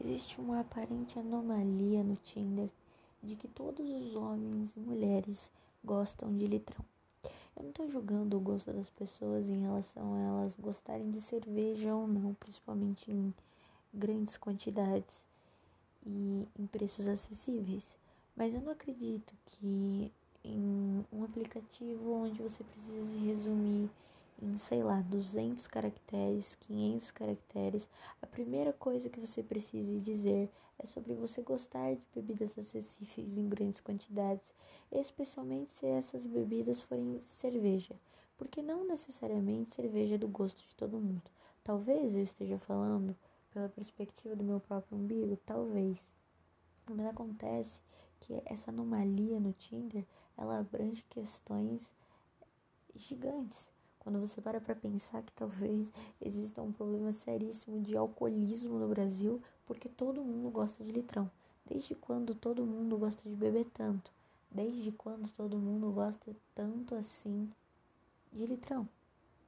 existe uma aparente anomalia no Tinder de que todos os homens e mulheres gostam de litrão. Eu não estou julgando o gosto das pessoas em relação a elas gostarem de cerveja ou não, principalmente em grandes quantidades e em preços acessíveis. Mas eu não acredito que em um aplicativo onde você precise resumir em, sei lá, 200 caracteres, 500 caracteres, a primeira coisa que você precise dizer é sobre você gostar de bebidas acessíveis em grandes quantidades, especialmente se essas bebidas forem cerveja, porque não necessariamente cerveja é do gosto de todo mundo. Talvez eu esteja falando pela perspectiva do meu próprio umbigo, talvez. Mas acontece que essa anomalia no Tinder, ela abrange questões gigantes quando você para para pensar que talvez exista um problema seríssimo de alcoolismo no Brasil, porque todo mundo gosta de litrão. Desde quando todo mundo gosta de beber tanto? Desde quando todo mundo gosta tanto assim de litrão?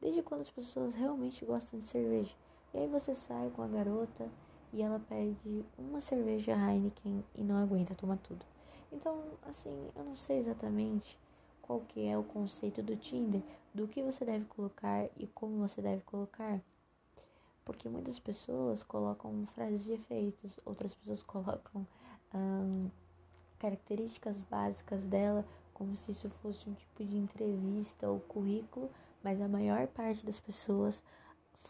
Desde quando as pessoas realmente gostam de cerveja? E aí você sai com a garota e ela pede uma cerveja Heineken e não aguenta tomar tudo. Então, assim, eu não sei exatamente qual que é o conceito do Tinder, do que você deve colocar e como você deve colocar. Porque muitas pessoas colocam frases de efeitos, outras pessoas colocam características básicas dela, como se isso fosse um tipo de entrevista ou currículo, mas a maior parte das pessoas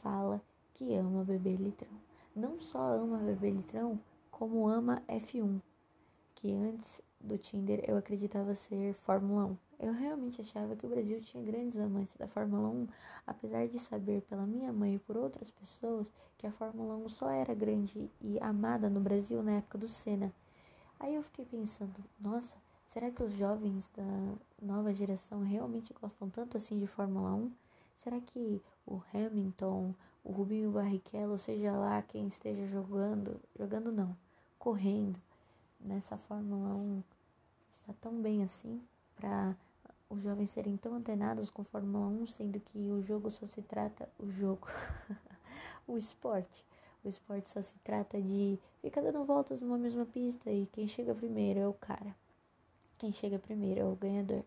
fala que ama beber litrão. Não só ama beber litrão, como ama F1, que antes do Tinder eu acreditava ser Fórmula 1. Eu realmente achava que o Brasil tinha grandes amantes da Fórmula 1, apesar de saber pela minha mãe e por outras pessoas que a Fórmula 1 só era grande e amada no Brasil na época do Senna. Aí eu fiquei pensando, nossa, será que os jovens da nova geração realmente gostam tanto assim de Fórmula 1? Será que o Hamilton, o Rubinho Barrichello, seja lá quem esteja jogando, jogando não, correndo nessa Fórmula 1, está tão bem assim para os jovens serem tão antenados com Fórmula 1, sendo que o jogo só se trata o jogo, o esporte. O esporte só se trata de ficar dando voltas numa mesma pista e quem chega primeiro é o cara. Quem chega primeiro é o ganhador.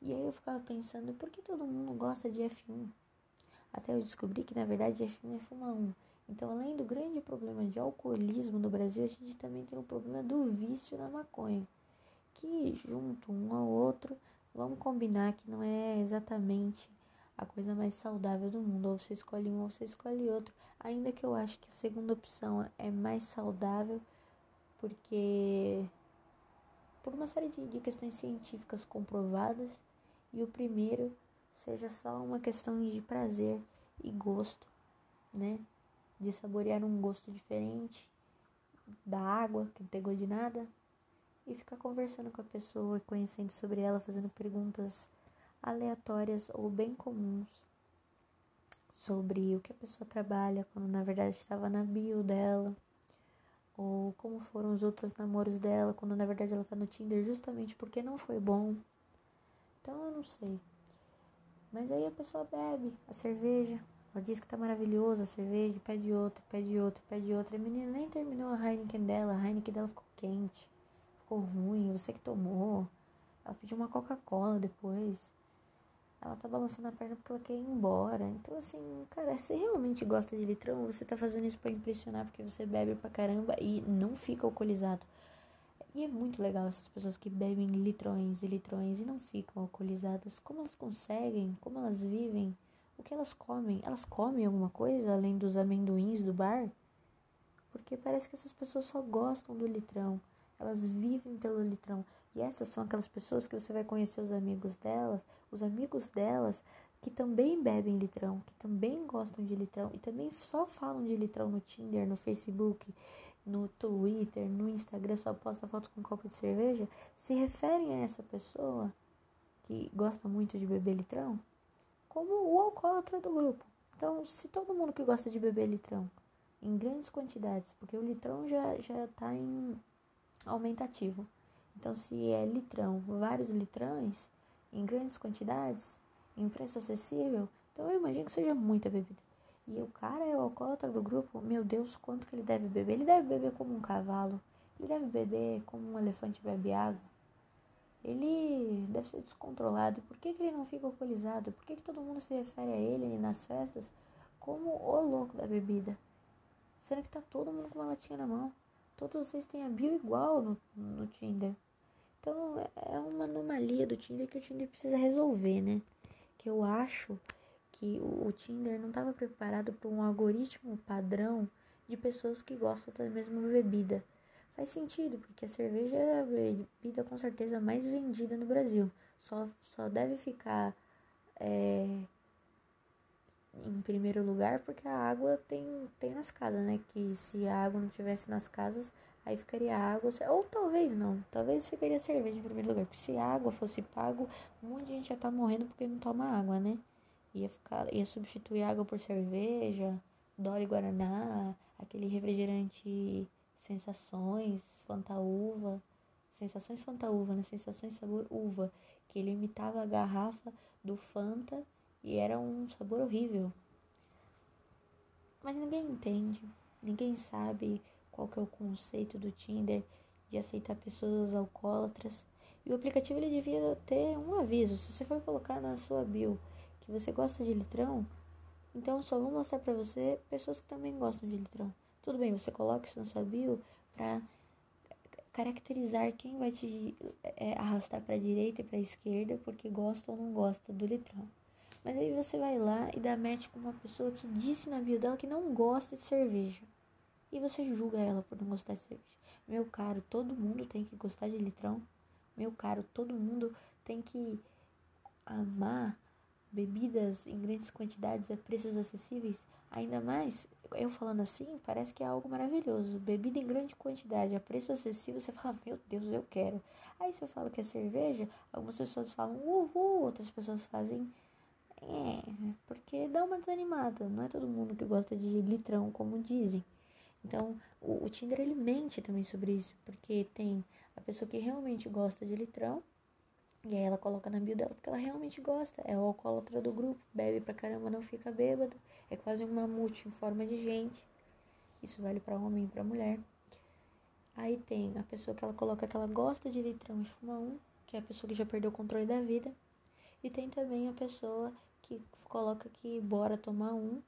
E aí eu ficava pensando, por que todo mundo gosta de F1? Até eu descobri que na verdade F1 é Fórmula 1. Então, além do grande problema de alcoolismo no Brasil, a gente também tem o problema do vício na maconha. Que junto um ao outro Vamos combinar que não é exatamente a coisa mais saudável do mundo. Ou você escolhe um ou você escolhe outro. Ainda que eu acho que a segunda opção é mais saudável, porque por uma série de, de questões científicas comprovadas, e o primeiro seja só uma questão de prazer e gosto, né? De saborear um gosto diferente da água, que não tem gosto de nada, e ficar conversando com a pessoa, conhecendo sobre ela, fazendo perguntas aleatórias ou bem comuns sobre o que a pessoa trabalha, quando na verdade estava na bio dela, ou como foram os outros namoros dela, quando na verdade ela está no Tinder justamente porque não foi bom. Então eu não sei. Mas aí a pessoa bebe a cerveja, ela diz que tá maravilhoso a cerveja, pede outra, pede outra, pede outra. A menina nem terminou a Heineken dela, a Heineken dela ficou quente ficou ruim, você que tomou. Ela pediu uma Coca-Cola depois. Ela tá balançando a perna porque ela quer ir embora. Então, assim, cara, se realmente gosta de litrão, você tá fazendo isso para impressionar porque você bebe pra caramba e não fica alcoolizado. E é muito legal essas pessoas que bebem litrões e litrões e não ficam alcoolizadas. Como elas conseguem? Como elas vivem? O que elas comem? Elas comem alguma coisa além dos amendoins do bar? Porque parece que essas pessoas só gostam do litrão. Elas vivem pelo litrão. E essas são aquelas pessoas que você vai conhecer os amigos delas, os amigos delas que também bebem litrão, que também gostam de litrão e também só falam de litrão no Tinder, no Facebook, no Twitter, no Instagram, só posta foto com um copo de cerveja, se referem a essa pessoa que gosta muito de beber litrão como o alcoólatra do grupo. Então, se todo mundo que gosta de beber litrão em grandes quantidades, porque o litrão já já está em aumentativo. Então, se é litrão, vários litrões, em grandes quantidades, em preço acessível, então eu imagino que seja muita bebida. e o cara é o alcoólatra do grupo, meu Deus, quanto que ele deve beber? Ele deve beber como um cavalo, ele deve beber como um elefante bebe água. Ele deve ser descontrolado. Por que, que ele não fica alcoolizado? Por que, que todo mundo se refere a ele nas festas como o louco da bebida? Sendo que tá todo mundo com uma latinha na mão. Todos vocês têm a bio igual no, no Tinder. Então é uma anomalia do Tinder que o Tinder precisa resolver, né? Que eu acho que o, o Tinder não estava preparado para um algoritmo padrão de pessoas que gostam da mesma bebida. Faz sentido, porque a cerveja é a bebida com certeza mais vendida no Brasil. Só, só deve ficar é, em primeiro lugar porque a água tem, tem nas casas, né? Que se a água não tivesse nas casas, aí ficaria água. Ou talvez não, talvez ficaria cerveja em primeiro lugar. Porque se a água fosse pago, um monte de gente já tá morrendo porque não toma água, né? Ia, ficar, ia substituir água por cerveja, Dolly Guaraná, aquele refrigerante Sensações Fanta Uva, Sensações Fanta Uva, né? Sensações sabor uva, que ele imitava a garrafa do Fanta e era um sabor horrível. Mas ninguém entende, ninguém sabe qual que é o conceito do Tinder de aceitar pessoas alcoólatras. E o aplicativo ele devia ter um aviso, se você for colocar na sua bio que você gosta de litrão, então só vou mostrar para você pessoas que também gostam de litrão. Tudo bem, você coloca isso na sua bio para caracterizar quem vai te é, arrastar para direita e para esquerda porque gosta ou não gosta do litrão. Mas aí você vai lá e dá match com uma pessoa que disse na bio dela que não gosta de cerveja. E você julga ela por não gostar de cerveja. Meu caro, todo mundo tem que gostar de litrão. Meu caro, todo mundo tem que amar bebidas em grandes quantidades a preços acessíveis, ainda mais, eu falando assim, parece que é algo maravilhoso. Bebida em grande quantidade a preço acessível, você fala, meu Deus, eu quero. Aí você fala que é cerveja, algumas pessoas falam uhul, outras pessoas fazem é, porque dá uma desanimada. Não é todo mundo que gosta de litrão, como dizem. Então, o, o Tinder ele mente também sobre isso, porque tem a pessoa que realmente gosta de litrão e aí ela coloca na bio dela porque ela realmente gosta. É o alcoólatra do grupo, bebe pra caramba, não fica bêbado. É quase um mamute em forma de gente. Isso vale para homem e para mulher. Aí tem a pessoa que ela coloca que ela gosta de litrão e fuma um, que é a pessoa que já perdeu o controle da vida. E tem também a pessoa que coloca que bora tomar um,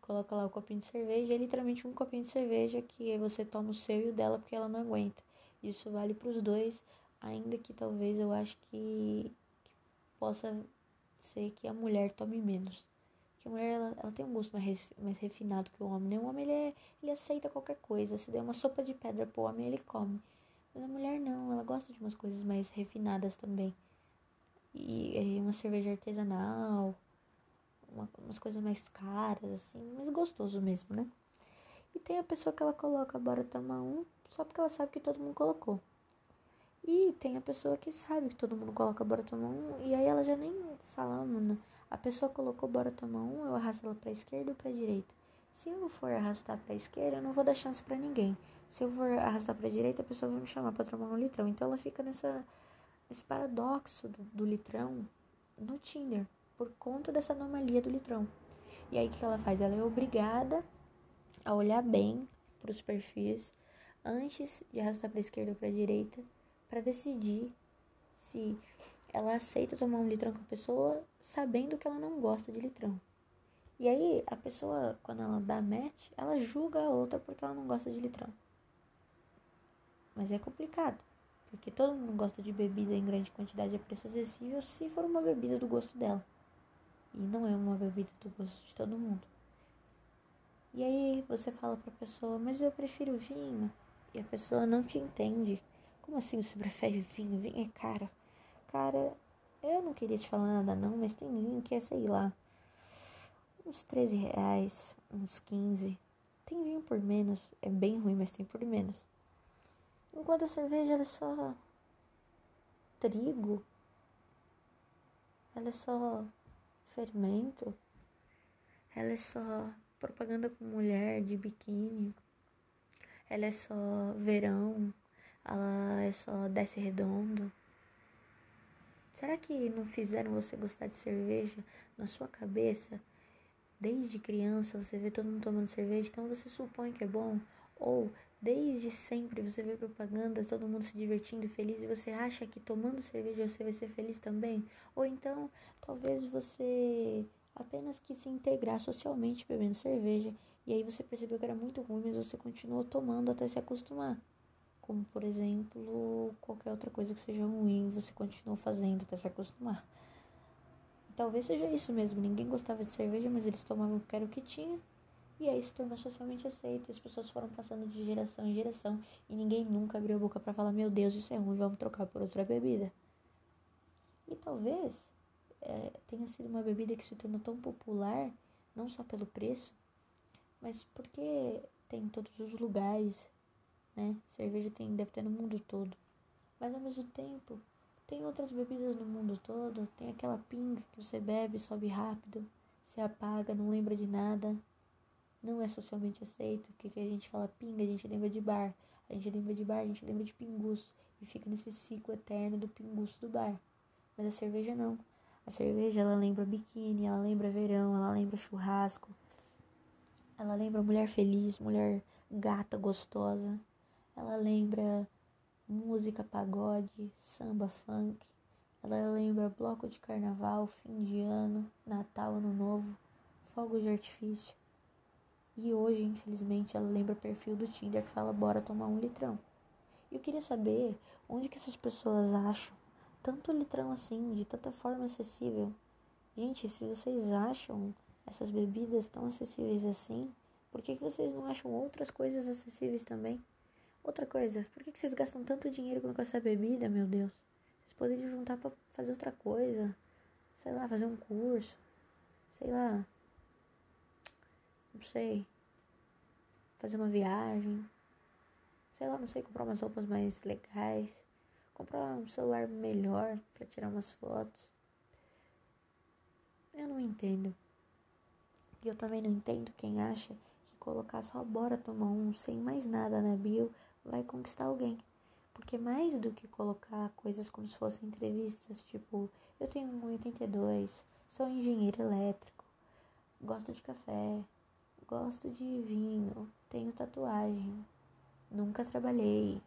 coloca lá o copinho de cerveja, é literalmente um copinho de cerveja que você toma o seu e o dela porque ela não aguenta. Isso vale para os dois ainda que talvez eu acho que, que possa ser que a mulher tome menos. Que a mulher ela, ela tem um gosto mais, mais refinado que o homem, né? O homem ele, é, ele aceita qualquer coisa. Se der uma sopa de pedra pro homem, ele come. Mas a mulher não, ela gosta de umas coisas mais refinadas também. E, e uma cerveja artesanal, uma, umas coisas mais caras, assim, mais gostoso mesmo, né? E tem a pessoa que ela coloca, bora tomar um, só porque ela sabe que todo mundo colocou. E tem a pessoa que sabe que todo mundo coloca bora tomar um, e aí ela já nem fala, mano, a pessoa colocou bora tomar um, eu arrasto ela pra esquerda ou pra direita. Se eu for arrastar pra esquerda, eu não vou dar chance para ninguém. Se eu for arrastar pra direita, a pessoa vai me chamar para tomar um litrão. Então ela fica nessa, nesse paradoxo do, do litrão no Tinder, por conta dessa anomalia do litrão. E aí o que ela faz? Ela é obrigada a olhar bem para os perfis antes de arrastar para esquerda ou para direita para decidir se ela aceita tomar um litrão com a pessoa sabendo que ela não gosta de litrão. E aí, a pessoa, quando ela dá match, ela julga a outra porque ela não gosta de litrão. Mas é complicado, porque todo mundo gosta de bebida em grande quantidade a preço acessível se for uma bebida do gosto dela. E não é uma bebida do gosto de todo mundo. E aí você fala pra pessoa, mas eu prefiro vinho. E a pessoa não te entende. Como assim você prefere vinho? Vinho é cara. Cara, eu não queria te falar nada não, mas tem vinho que é, sei lá, uns 13 reais, uns 15. Tem vinho por menos. É bem ruim, mas tem por menos. Enquanto a cerveja ela é só trigo. Ela é só fermento. Ela é só propaganda com mulher de biquíni. Ela é só verão ela é só desce redondo. Será que não fizeram você gostar de cerveja na sua cabeça desde criança você vê todo mundo tomando cerveja, então você supõe que é bom. Ou desde sempre você vê propagandas, todo mundo se divertindo feliz e você acha que tomando cerveja você vai ser feliz também? Ou então, talvez você apenas quis se integrar socialmente bebendo cerveja e aí você percebeu que era muito ruim, mas você continuou tomando até se acostumar. Como, por exemplo, qualquer outra coisa que seja ruim, você continuou fazendo até se acostumar. Talvez seja isso mesmo. Ninguém gostava de cerveja, mas eles tomavam porque era o que tinha. E aí se tornou socialmente aceito. As pessoas foram passando de geração em geração. E ninguém nunca abriu a boca para falar: Meu Deus, isso é ruim, vamos trocar por outra bebida. E talvez é, tenha sido uma bebida que se tornou tão popular, não só pelo preço, mas porque tem em todos os lugares, né? Cerveja tem, deve ter no mundo todo. Mas ao mesmo tempo, tem outras bebidas no mundo todo. Tem aquela pinga que você bebe, sobe rápido, se apaga, não lembra de nada. Não é socialmente aceito. O que, que a gente fala pinga, a gente lembra de bar. A gente lembra de bar, a gente lembra de pinguço. E fica nesse ciclo eterno do pinguço do bar. Mas a cerveja não. A cerveja, ela lembra biquíni, ela lembra verão, ela lembra churrasco. Ela lembra mulher feliz, mulher gata, gostosa. Ela lembra música, pagode, samba, funk. Ela lembra bloco de carnaval, fim de ano, Natal, Ano Novo, fogos de artifício. E hoje, infelizmente, ela lembra o perfil do Tinder que fala bora tomar um litrão. E eu queria saber onde que essas pessoas acham tanto litrão assim, de tanta forma acessível. Gente, se vocês acham essas bebidas tão acessíveis assim, por que, que vocês não acham outras coisas acessíveis também? Outra coisa, por que, que vocês gastam tanto dinheiro com essa bebida, meu Deus? Vocês poderiam juntar para fazer outra coisa. Sei lá, fazer um curso. Sei lá. Não sei. Fazer uma viagem. Sei lá, não sei, comprar umas roupas mais legais. Comprar um celular melhor para tirar umas fotos. Eu não entendo. E eu também não entendo quem acha que colocar só bora tomar um sem mais nada na bio vai conquistar alguém. Porque mais do que colocar coisas como se fossem entrevistas, tipo, eu tenho 1,82, sou engenheiro elétrico, gosto de café, gosto de vinho, tenho tatuagem, nunca trabalhei,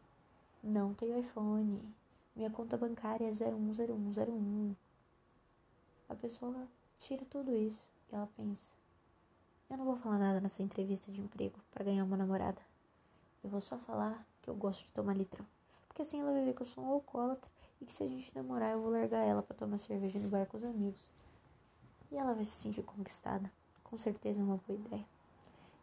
não tenho iPhone, minha conta bancária é 010101. A pessoa tira tudo isso e ela pensa: eu não vou falar nada nessa entrevista de emprego para ganhar uma namorada. Eu vou só falar que eu gosto de tomar litrão. Porque assim ela vai ver que eu sou um alcoólatra e que se a gente namorar eu vou largar ela para tomar cerveja no bar com os amigos. E ela vai se sentir conquistada. Com certeza é uma boa ideia.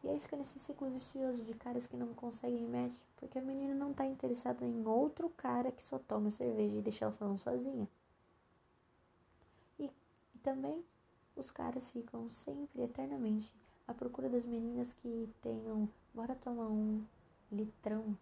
E aí fica nesse ciclo vicioso de caras que não conseguem match porque a menina não tá interessada em outro cara que só toma cerveja e deixa ela falando sozinha. E, e também os caras ficam sempre, eternamente, à procura das meninas que tenham, bora tomar um, litrão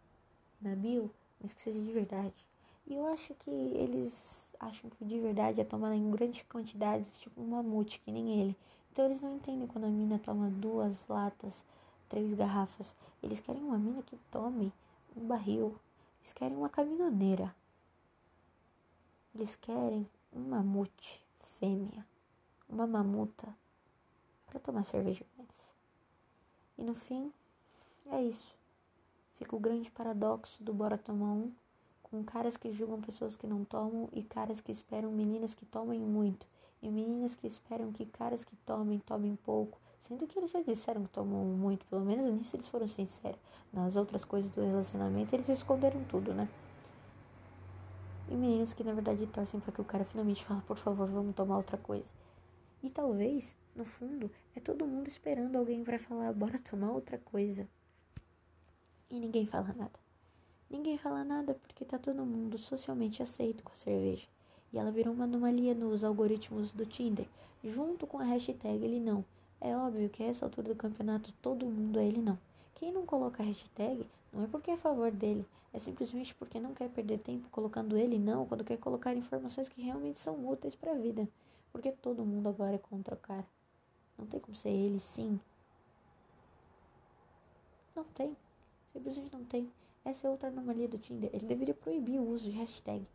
na bio, mas que seja de verdade. E eu acho que eles acham que o de verdade é tomar em grandes quantidades, tipo um mamute, que nem ele. Então eles não entendem quando a mina toma duas latas, três garrafas. Eles querem uma mina que tome um barril. Eles querem uma caminhoneira. Eles querem um mamute fêmea, uma mamuta, para tomar cerveja com eles. E no fim, é isso fica o grande paradoxo do bora tomar um, com caras que julgam pessoas que não tomam e caras que esperam meninas que tomem muito, e meninas que esperam que caras que tomem tomem pouco, sendo que eles já disseram que tomam muito, pelo menos nisso eles foram sinceros. Nas outras coisas do relacionamento eles esconderam tudo, né? E meninas que na verdade torcem para que o cara finalmente fale, por favor, vamos tomar outra coisa. E talvez, no fundo, é todo mundo esperando alguém para falar, bora tomar outra coisa. E ninguém fala nada. Ninguém fala nada porque tá todo mundo socialmente aceito com a cerveja. E ela virou uma anomalia nos algoritmos do Tinder, junto com a hashtag ele não. É óbvio que a essa altura do campeonato todo mundo é ele não. Quem não coloca a hashtag não é porque é a favor dele, é simplesmente porque não quer perder tempo colocando ele não quando quer colocar informações que realmente são úteis para a vida. Porque todo mundo agora é contra o cara. Não tem como ser ele sim. Não tem. Simplesmente não tem. Essa é outra anomalia do Tinder. Ele deveria proibir o uso de hashtag.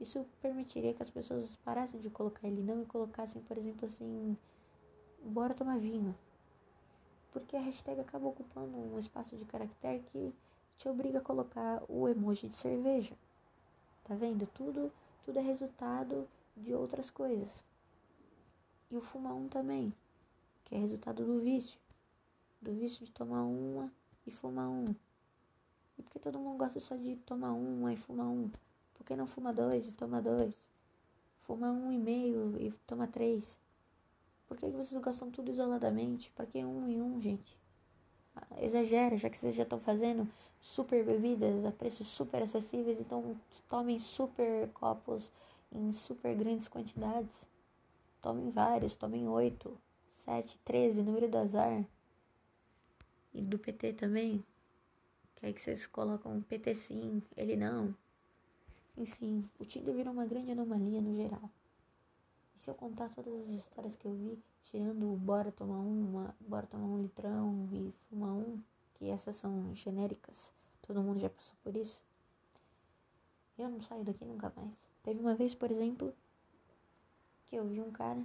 Isso permitiria que as pessoas parassem de colocar ele não e colocassem, por exemplo, assim, bora tomar vinho. porque a hashtag acaba ocupando um espaço de caractere que te obriga a colocar o emoji de cerveja. Tá vendo? Tudo, tudo é resultado de outras coisas. E o fuma um também, que é resultado do vício. Do vício de tomar uma e fumar um. E por que todo mundo gosta só de tomar uma e fumar um? Por que não fuma dois e toma dois? Fuma um e meio e toma três? Por que vocês gostam tudo isoladamente? Para que um e um, gente? Ah, exagera, já que vocês já estão fazendo super bebidas a preços super acessíveis, então tomem super copos em super grandes quantidades. Tomem vários, tomem oito, sete, treze, número do azar. E do PT também. Que aí que vocês colocam PT sim, ele não. Enfim, o Tinder virou uma grande anomalia no geral. E se eu contar todas as histórias que eu vi, tirando o bora tomar uma, bora tomar um litrão e fumar um, que essas são genéricas, todo mundo já passou por isso. Eu não saio daqui nunca mais. Teve uma vez, por exemplo, que eu vi um cara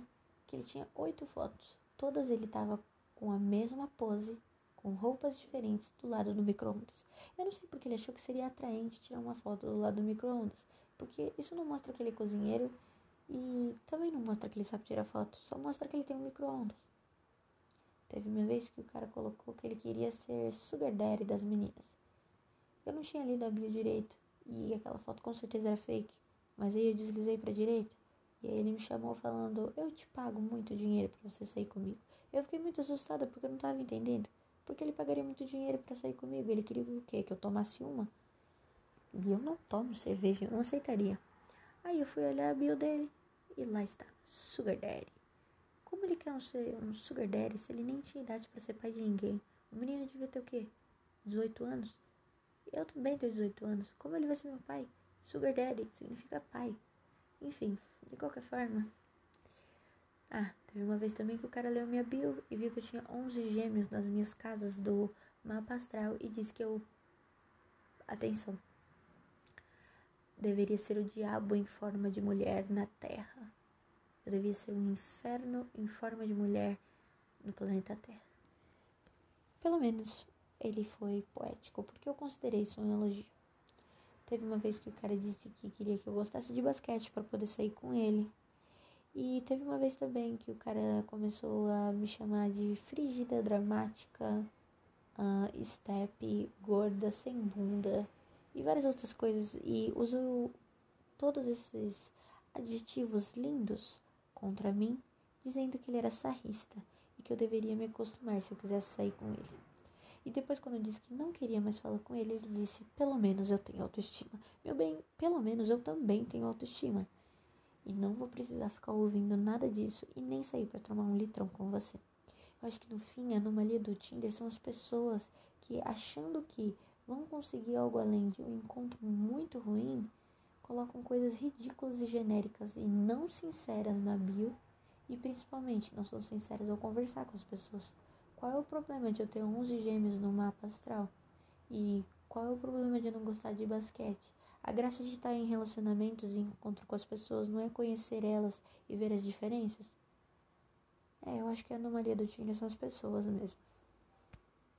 que ele tinha oito fotos. Todas ele tava com a mesma pose, com roupas diferentes do lado do micro-ondas. Eu não sei porque ele achou que seria atraente tirar uma foto do lado do micro-ondas, porque isso não mostra que ele é cozinheiro e também não mostra que ele sabe tirar foto, só mostra que ele tem um micro-ondas. Teve uma vez que o cara colocou que ele queria ser sugar daddy das meninas. Eu não tinha lido a bio direito e aquela foto com certeza era fake, mas aí eu deslizei para direita e aí ele me chamou falando: "Eu te pago muito dinheiro para você sair comigo". Eu fiquei muito assustada porque eu não estava entendendo. Porque ele pagaria muito dinheiro para sair comigo? Ele queria o quê? Que eu tomasse uma? E eu não tomo cerveja, eu não aceitaria. Aí eu fui olhar a bio dele e lá está, Sugar Daddy. Como ele quer um, um Sugar Daddy se ele nem tinha idade para ser pai de ninguém? O menino devia ter o quê? 18 anos? Eu também tenho 18 anos. Como ele vai ser meu pai? Sugar Daddy significa pai. Enfim, de qualquer forma. Ah, teve uma vez também que o cara leu minha bio e viu que eu tinha 11 gêmeos nas minhas casas do mapa astral e disse que eu. Atenção deveria ser o diabo em forma de mulher na Terra. Eu devia ser um inferno em forma de mulher no planeta Terra. Pelo menos ele foi poético, porque eu considerei isso um elogio. Teve uma vez que o cara disse que queria que eu gostasse de basquete para poder sair com ele. E teve uma vez também que o cara começou a me chamar de frígida, dramática, uh, step, gorda, sem bunda e várias outras coisas. E usou todos esses adjetivos lindos contra mim, dizendo que ele era sarrista e que eu deveria me acostumar se eu quisesse sair com ele. E depois, quando eu disse que não queria mais falar com ele, ele disse: Pelo menos eu tenho autoestima. Meu bem, pelo menos eu também tenho autoestima. E não vou precisar ficar ouvindo nada disso e nem sair para tomar um litrão com você. Eu acho que no fim a anomalia do Tinder são as pessoas que, achando que vão conseguir algo além de um encontro muito ruim, colocam coisas ridículas e genéricas e não sinceras na bio e principalmente não são sinceras ao conversar com as pessoas. Qual é o problema de eu ter 11 gêmeos no mapa astral? E qual é o problema de eu não gostar de basquete? A graça de estar em relacionamentos e encontro com as pessoas não é conhecer elas e ver as diferenças? É, eu acho que a anomalia do Tinder são as pessoas mesmo.